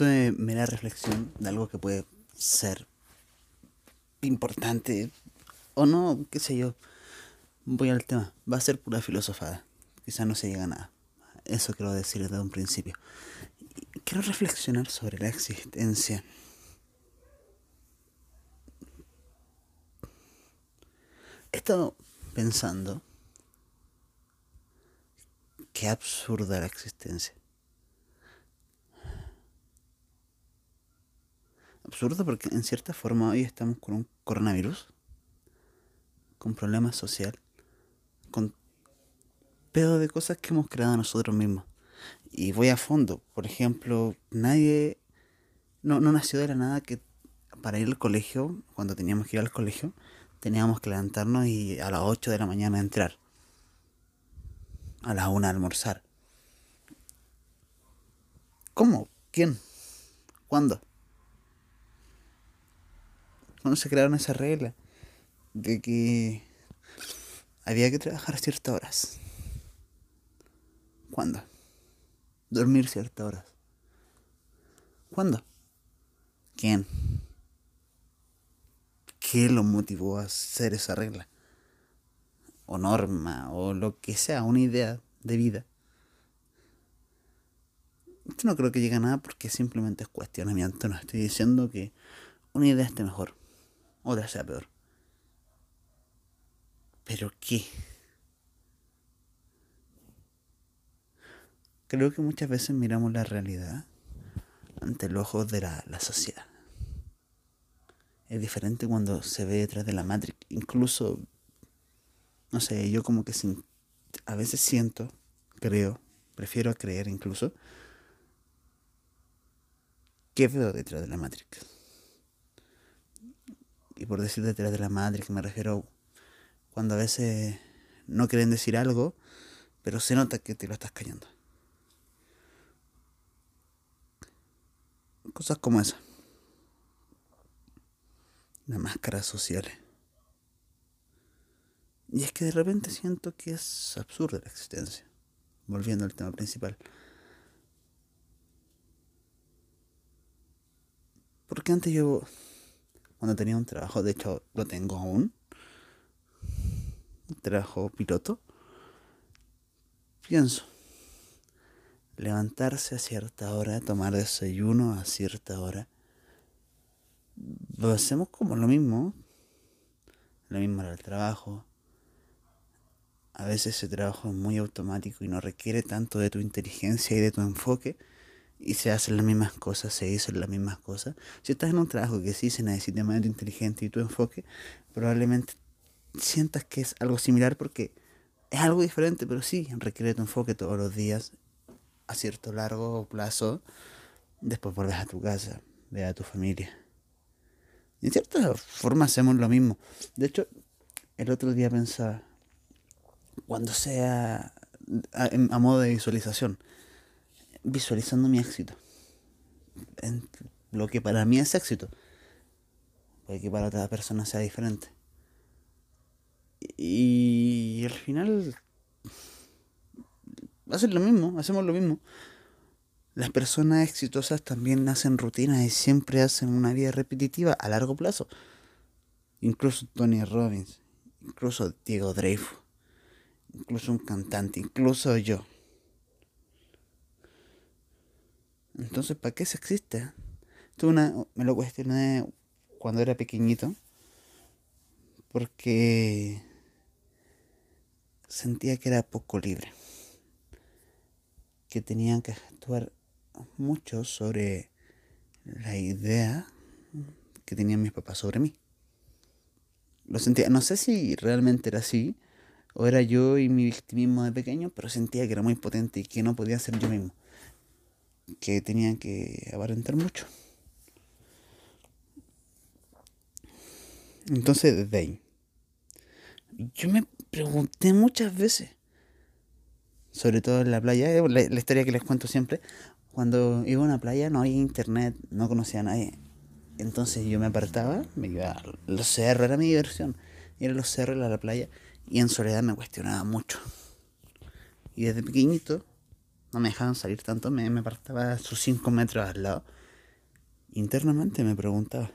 Esto es mera reflexión de algo que puede ser importante o no, qué sé yo. Voy al tema. Va a ser pura filosofada. Quizás no se llega a nada. Eso quiero decir desde un principio. Quiero reflexionar sobre la existencia. He estado pensando qué absurda la existencia. Absurdo porque en cierta forma hoy estamos con un coronavirus, con problemas social, con pedo de cosas que hemos creado nosotros mismos. Y voy a fondo. Por ejemplo, nadie. No, no nació de la nada que para ir al colegio, cuando teníamos que ir al colegio, teníamos que levantarnos y a las 8 de la mañana entrar. A las 1 almorzar. ¿Cómo? ¿Quién? ¿Cuándo? ¿Cuándo se crearon esas reglas? De que había que trabajar ciertas horas. ¿Cuándo? Dormir ciertas horas. ¿Cuándo? ¿Quién? ¿Qué lo motivó a hacer esa regla? O norma, o lo que sea, una idea de vida. Yo no creo que llegue a nada porque simplemente es cuestionamiento. No estoy diciendo que una idea esté mejor, otra sea peor. ¿Pero qué? Creo que muchas veces miramos la realidad ante los ojos de la, la sociedad. Es diferente cuando se ve detrás de la Matrix. Incluso, no sé, yo como que a veces siento, creo, prefiero creer incluso, que veo detrás de la Matrix. Y por decir detrás de la Matrix me refiero cuando a veces no quieren decir algo, pero se nota que te lo estás callando. Cosas como esa. Las máscaras sociales. Y es que de repente siento que es absurda la existencia. Volviendo al tema principal. Porque antes yo, cuando tenía un trabajo, de hecho lo tengo aún, un trabajo piloto, pienso, levantarse a cierta hora, tomar desayuno a cierta hora. Lo hacemos como lo mismo. Lo mismo era el trabajo. A veces ese trabajo es muy automático y no requiere tanto de tu inteligencia y de tu enfoque. Y se hacen las mismas cosas, se dicen las mismas cosas. Si estás en un trabajo que sí se necesita de tu inteligencia y tu enfoque, probablemente sientas que es algo similar porque es algo diferente, pero sí requiere tu enfoque todos los días a cierto largo plazo, después vuelves a tu casa, ve a tu familia. Y en cierta forma hacemos lo mismo. De hecho, el otro día pensaba, cuando sea a modo de visualización, visualizando mi éxito, lo que para mí es éxito, puede que para otra persona sea diferente. Y al final hacen lo mismo, hacemos lo mismo. Las personas exitosas también hacen rutinas y siempre hacen una vida repetitiva a largo plazo. Incluso Tony Robbins, incluso Diego Dreyfus, incluso un cantante, incluso yo. Entonces, ¿para qué se existe? Esto una, me lo cuestioné cuando era pequeñito, porque sentía que era poco libre que tenían que actuar mucho sobre la idea que tenían mis papás sobre mí. Lo sentía, no sé si realmente era así, o era yo y mi victimismo de pequeño, pero sentía que era muy potente y que no podía ser yo mismo. Que tenían que aparentar mucho. Entonces, desde ahí, yo me pregunté muchas veces, sobre todo en la playa, la, la, historia que les cuento siempre, cuando iba a una playa no había internet, no conocía a nadie. Entonces yo me apartaba, me iba a los cerros, era mi diversión, ir a los cerros, a la playa, y en soledad me cuestionaba mucho. Y desde pequeñito no me dejaban salir tanto, me, me apartaba sus 5 metros al lado internamente me preguntaba,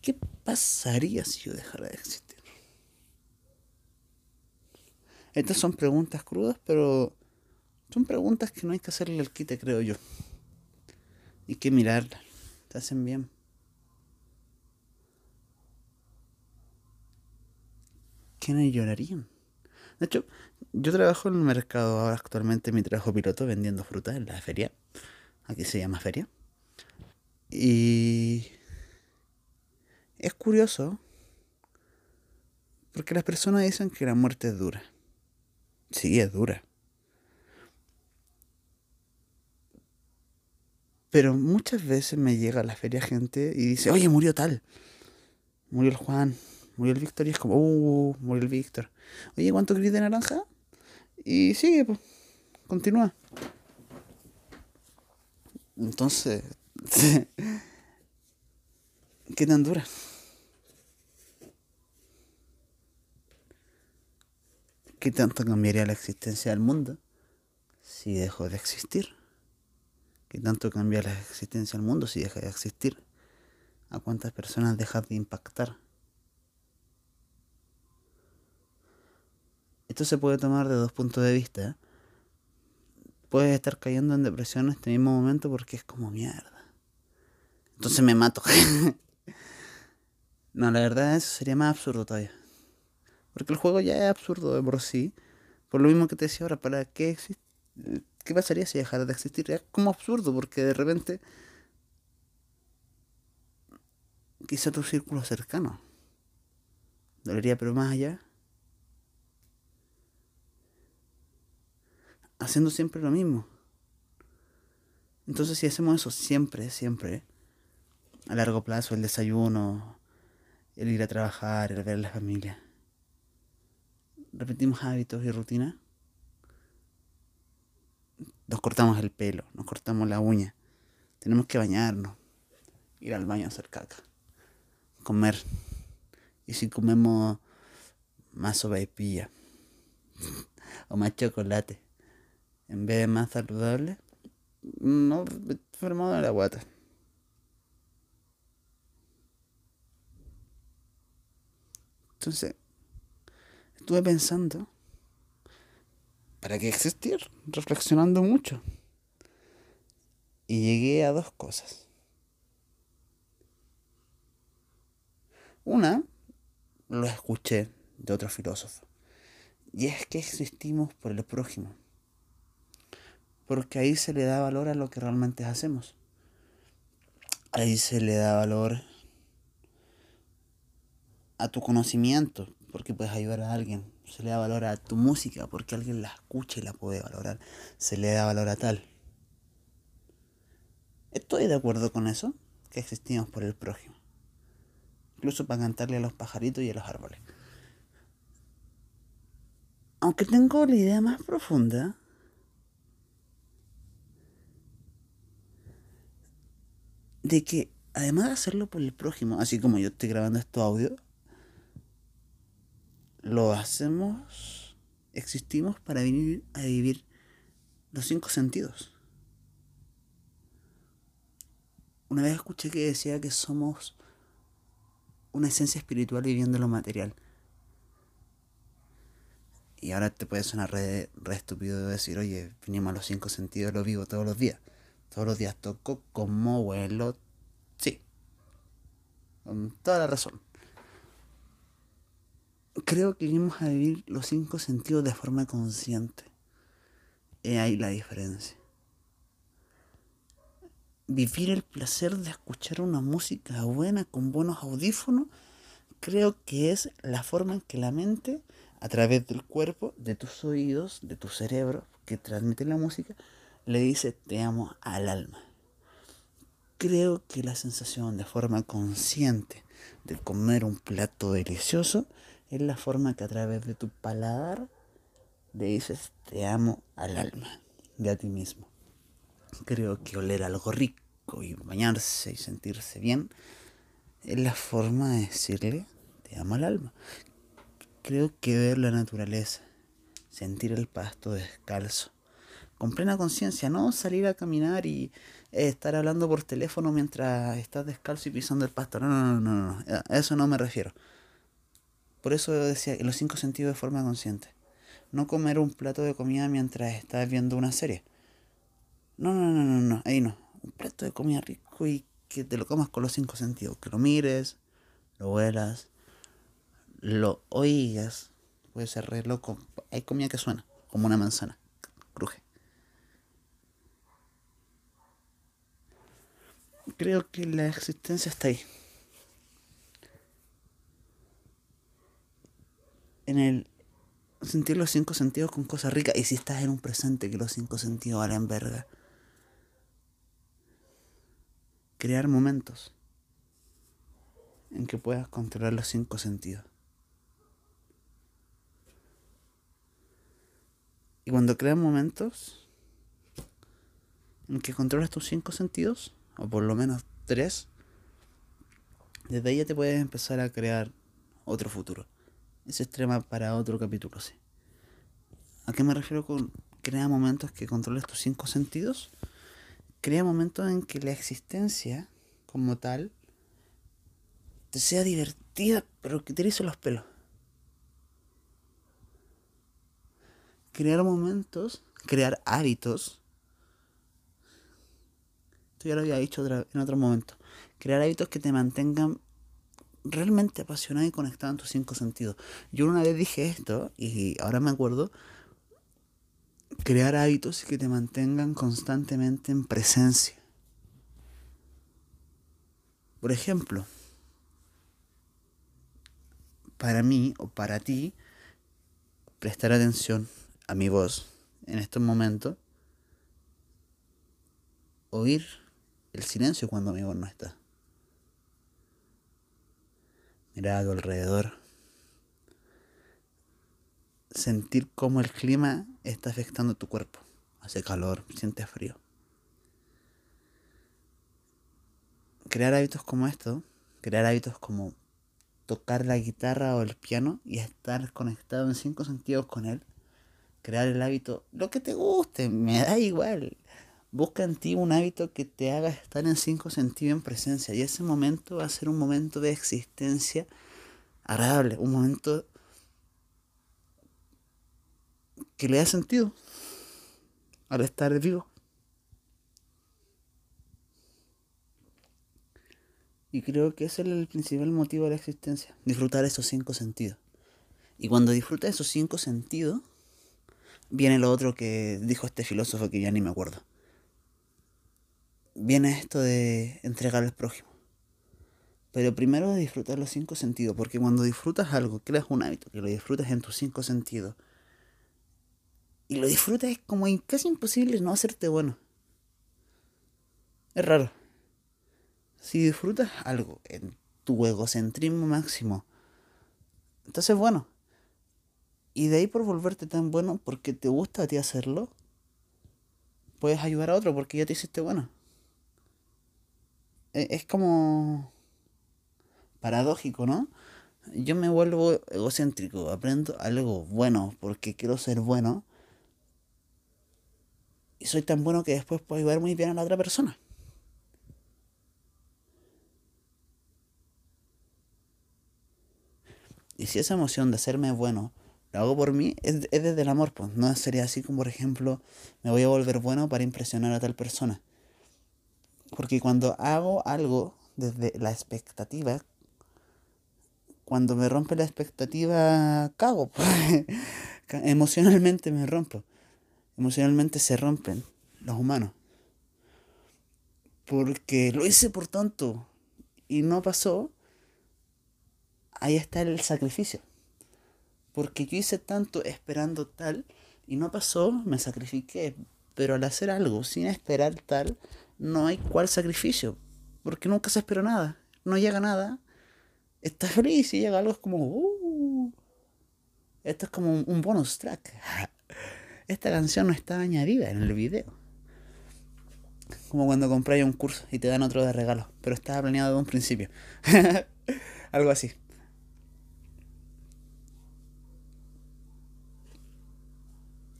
¿qué pasaría si yo dejara de existir? Estas son preguntas crudas, pero son preguntas que no hay que hacerle al quite, creo yo. Hay que mirarlas, te hacen bien. ¿Quiénes llorarían? De hecho, yo trabajo en el mercado ahora actualmente, mi trabajo piloto vendiendo fruta en la feria. Aquí se llama feria. Y es curioso porque las personas dicen que la muerte es dura. Sí, es dura. Pero muchas veces me llega a la feria gente y dice, oye, murió tal. Murió el Juan, murió el Víctor y es como, uh, murió el Víctor. Oye, ¿cuánto gris de naranja? Y sigue, pues, continúa. Entonces, ¿qué tan dura? ¿Qué tanto cambiaría la existencia del mundo si dejó de existir? ¿Qué tanto cambia la existencia del mundo si deja de existir? ¿A cuántas personas dejas de impactar? Esto se puede tomar de dos puntos de vista. Puedes estar cayendo en depresión en este mismo momento porque es como mierda. Entonces me mato. no, la verdad eso sería más absurdo todavía. Porque el juego ya es absurdo de por sí. Por lo mismo que te decía ahora, ¿para qué existe? ¿Qué pasaría si dejara de existir? Es como absurdo porque de repente quizá tu círculo cercano dolería, pero más allá haciendo siempre lo mismo. Entonces si hacemos eso siempre, siempre, a largo plazo, el desayuno, el ir a trabajar, el ver a la familia, repetimos hábitos y rutinas, nos cortamos el pelo, nos cortamos la uña, tenemos que bañarnos, ir al baño a hacer caca, comer. Y si comemos más sopaipilla o más chocolate, en vez de más saludable, no enfermado de la guata. Entonces, estuve pensando, ¿para qué existir? Reflexionando mucho. Y llegué a dos cosas. Una, lo escuché de otro filósofo. Y es que existimos por el prójimo porque ahí se le da valor a lo que realmente hacemos. Ahí se le da valor a tu conocimiento, porque puedes ayudar a alguien. Se le da valor a tu música, porque alguien la escucha y la puede valorar. Se le da valor a tal. Estoy de acuerdo con eso, que existimos por el prójimo. Incluso para cantarle a los pajaritos y a los árboles. Aunque tengo la idea más profunda de que además de hacerlo por el prójimo, así como yo estoy grabando este audio, lo hacemos, existimos para venir a vivir los cinco sentidos. Una vez escuché que decía que somos una esencia espiritual viviendo lo material. Y ahora te puede sonar re, re estúpido decir, oye, vinimos a los cinco sentidos, lo vivo todos los días. Todos los días toco como vuelo. Con toda la razón. Creo que vamos a vivir los cinco sentidos de forma consciente. Y ahí la diferencia. Vivir el placer de escuchar una música buena con buenos audífonos, creo que es la forma en que la mente, a través del cuerpo, de tus oídos, de tu cerebro, que transmite la música, le dice te amo al alma. Creo que la sensación de forma consciente de comer un plato delicioso es la forma que a través de tu paladar le dices te amo al alma de a ti mismo. Creo que oler algo rico y bañarse y sentirse bien es la forma de decirle te amo al alma. Creo que ver la naturaleza, sentir el pasto descalzo, con plena conciencia, no salir a caminar y estar hablando por teléfono mientras estás descalzo y pisando el pasto. No, no, no, no, no, a eso no me refiero. Por eso decía los cinco sentidos de forma consciente. No comer un plato de comida mientras estás viendo una serie. No, no, no, no, no, ahí no. Un plato de comida rico y que te lo comas con los cinco sentidos. Que lo mires, lo huelas, lo oigas. Puede ser re loco. Hay comida que suena, como una manzana. Cruje. Creo que la existencia está ahí. En el sentir los cinco sentidos con cosas ricas. Y si estás en un presente que los cinco sentidos valen verga. Crear momentos en que puedas controlar los cinco sentidos. Y cuando creas momentos en que controlas tus cinco sentidos, o por lo menos tres, desde ahí ya te puedes empezar a crear otro futuro. Es extrema para otro capítulo, sí. ¿A qué me refiero con crea momentos que controles tus cinco sentidos? Crea momentos en que la existencia como tal te sea divertida, pero que te erice los pelos. Crear momentos, crear hábitos. Esto ya lo había dicho en otro momento. Crear hábitos que te mantengan realmente apasionado y conectado en tus cinco sentidos. Yo una vez dije esto y ahora me acuerdo. Crear hábitos que te mantengan constantemente en presencia. Por ejemplo, para mí o para ti, prestar atención a mi voz en estos momentos, oír el silencio cuando mi voz no está. Mirar a tu alrededor. Sentir cómo el clima está afectando tu cuerpo. Hace calor, sientes frío. Crear hábitos como esto, crear hábitos como tocar la guitarra o el piano y estar conectado en cinco sentidos con él. Crear el hábito, lo que te guste, me da igual. Busca en ti un hábito que te haga estar en cinco sentidos en presencia. Y ese momento va a ser un momento de existencia agradable, un momento que le da sentido al estar vivo. Y creo que ese es el principal motivo de la existencia, disfrutar esos cinco sentidos. Y cuando disfrutas esos cinco sentidos, viene lo otro que dijo este filósofo que ya ni me acuerdo viene esto de entregar al prójimo. Pero primero de disfrutar los cinco sentidos, porque cuando disfrutas algo, creas un hábito, que lo disfrutas en tus cinco sentidos, y lo disfrutas es como casi imposible no hacerte bueno. Es raro. Si disfrutas algo en tu egocentrismo máximo, entonces bueno. Y de ahí por volverte tan bueno porque te gusta a ti hacerlo, puedes ayudar a otro porque ya te hiciste bueno. E, es como paradójico, ¿no? Yo me vuelvo egocéntrico, aprendo algo bueno porque quiero ser bueno. Y soy tan bueno que después puedo ayudar muy bien a la otra persona. Y si esa emoción de hacerme bueno lo hago por mí, es, es desde el amor, pues. No sería así como, por ejemplo, me voy a volver bueno para impresionar a tal persona. Porque cuando hago algo desde la expectativa, cuando me rompe la expectativa, cago. Emocionalmente me rompo. Emocionalmente se rompen los humanos. Porque lo hice por tanto y no pasó. Ahí está el sacrificio. Porque yo hice tanto esperando tal y no pasó, me sacrifiqué. Pero al hacer algo sin esperar tal, no hay cuál sacrificio, porque nunca se espera nada, no llega nada, estás feliz y llega algo es como, uh, esto es como un bonus track. Esta canción no está añadida en el video. Como cuando compras un curso y te dan otro de regalo, pero estaba planeado de un principio. algo así.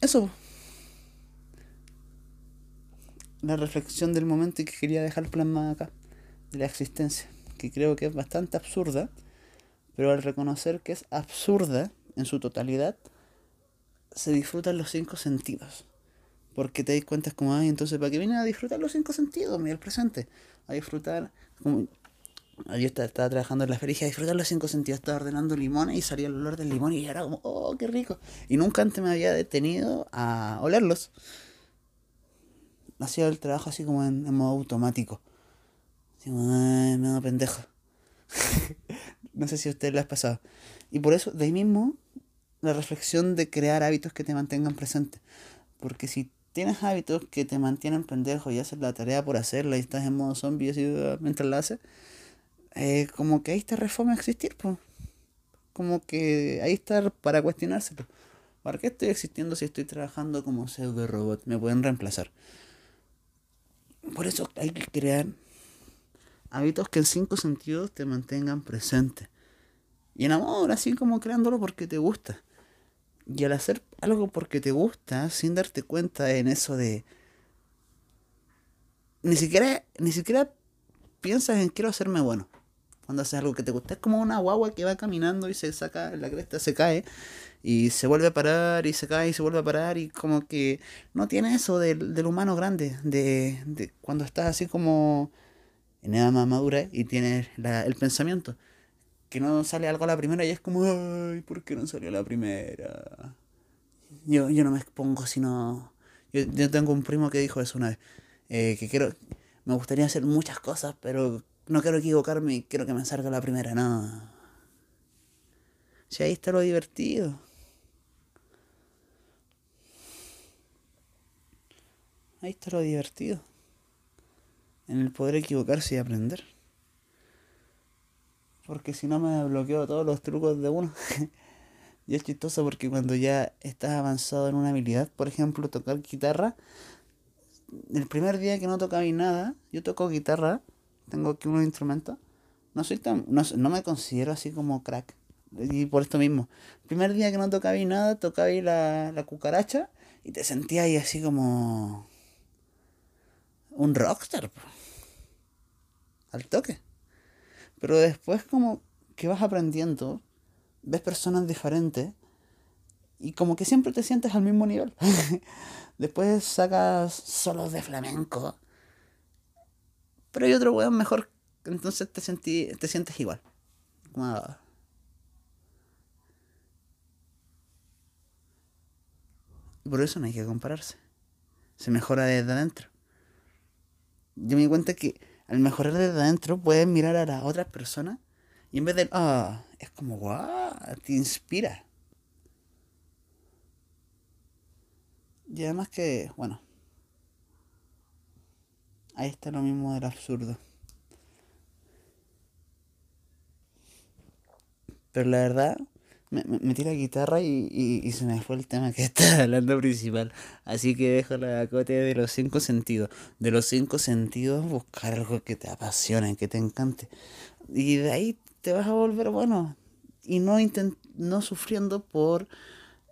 Eso. La reflexión del momento y que quería dejar plasmada acá, de la existencia, que creo que es bastante absurda, pero al reconocer que es absurda en su totalidad, se disfrutan los cinco sentidos. Porque te das cuenta como, ay, entonces, ¿para qué vine a disfrutar los cinco sentidos? Mira el presente. A disfrutar, como, yo estaba, trabajando en la feria disfrutar los cinco sentidos. Estaba ordenando limones y salía el olor del limón y era como, oh, qué rico. Y nunca antes me había detenido a olerlos. Hacía el trabajo así como en, modo automático. Así como, me da pendejo. no sé si a ustedes les ha pasado. Y por eso, de ahí mismo, la reflexión de crear hábitos que te mantengan presente. Porque si tienes hábitos que te mantienen pendejo y haces la tarea por hacerla y estás en modo zombie así ah, mientras la haces, eh, como que ahí está reforma existir, pues. Como que ahí está para cuestionárselo. ¿Para qué estoy existiendo si estoy trabajando como pseudo robot? Me pueden reemplazar. Por eso hay que crear hábitos que en cinco sentidos te mantengan presente. Y en amor, así como creándolo porque te gusta. Y al hacer algo porque te gusta, sin darte cuenta en eso de. Ni siquiera, ni siquiera piensas en quiero hacerme bueno. Cuando haces algo que te gusta. Es como una guagua que va caminando y se saca la cresta, se cae. Y se vuelve a parar y se cae y se vuelve a parar. Y como que no tiene eso del, del humano grande. De, de, cuando estás así como en edad más madura y tienes el pensamiento que no sale algo a la primera y es como, ay, ¿por qué no salió a la primera? Yo, yo no me expongo sino... Yo, yo tengo un primo que dijo eso una vez, eh, que quiero, me gustaría hacer muchas cosas, pero no quiero equivocarme y quiero que me salga la primera, no. Si ahí está lo divertido. Ahí está lo divertido. En el poder equivocarse y aprender. Porque si no me bloqueo todos los trucos de uno. y es chistoso porque cuando ya estás avanzado en una habilidad, por ejemplo, tocar guitarra, el primer día que no tocaba nada, yo toco guitarra, tengo aquí unos instrumentos, no soy tan, no, no me considero así como crack. Y por esto mismo, primer día que no tocaba nada, tocaba ahí la, la cucaracha y te sentías ahí así como un rockstar. Al toque. Pero después como que vas aprendiendo, ves personas diferentes y como que siempre te sientes al mismo nivel. después sacas solos de flamenco. Pero hay otro weón mejor, entonces te, te sientes igual. Y por eso no hay que compararse. Se mejora desde adentro. Yo me di cuenta que al mejorar desde adentro puedes mirar a las otras personas y en vez de, ah, es como, guau, te inspira. Y además que, bueno, ahí está lo mismo del absurdo. Pero la verdad, me, metí la guitarra y, y, se me fue el tema que estaba hablando principal. Así que dejo la acote de los cinco sentidos. De los cinco sentidos, buscar algo que te apasione, que te encante. Y de ahí te vas a volver bueno. Y no, no sufriendo por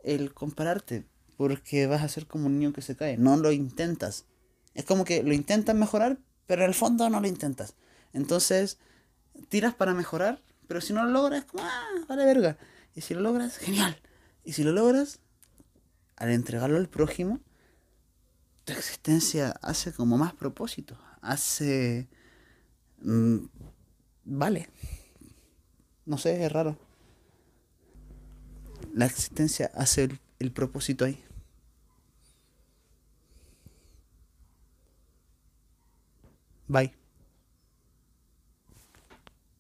el compararte. Porque vas a ser como un niño que se cae. No lo intentas. Es como que lo intentas mejorar, pero en el fondo no lo intentas. Entonces, tiras para mejorar, pero si no lo logras, como, ah, vale verga. Y si lo logras, genial. Y si lo logras, al entregarlo al prójimo, tu existencia hace como más propósito. Hace... Mm, vale. No sé, es raro. La existencia hace el, el propósito ahí. Bye.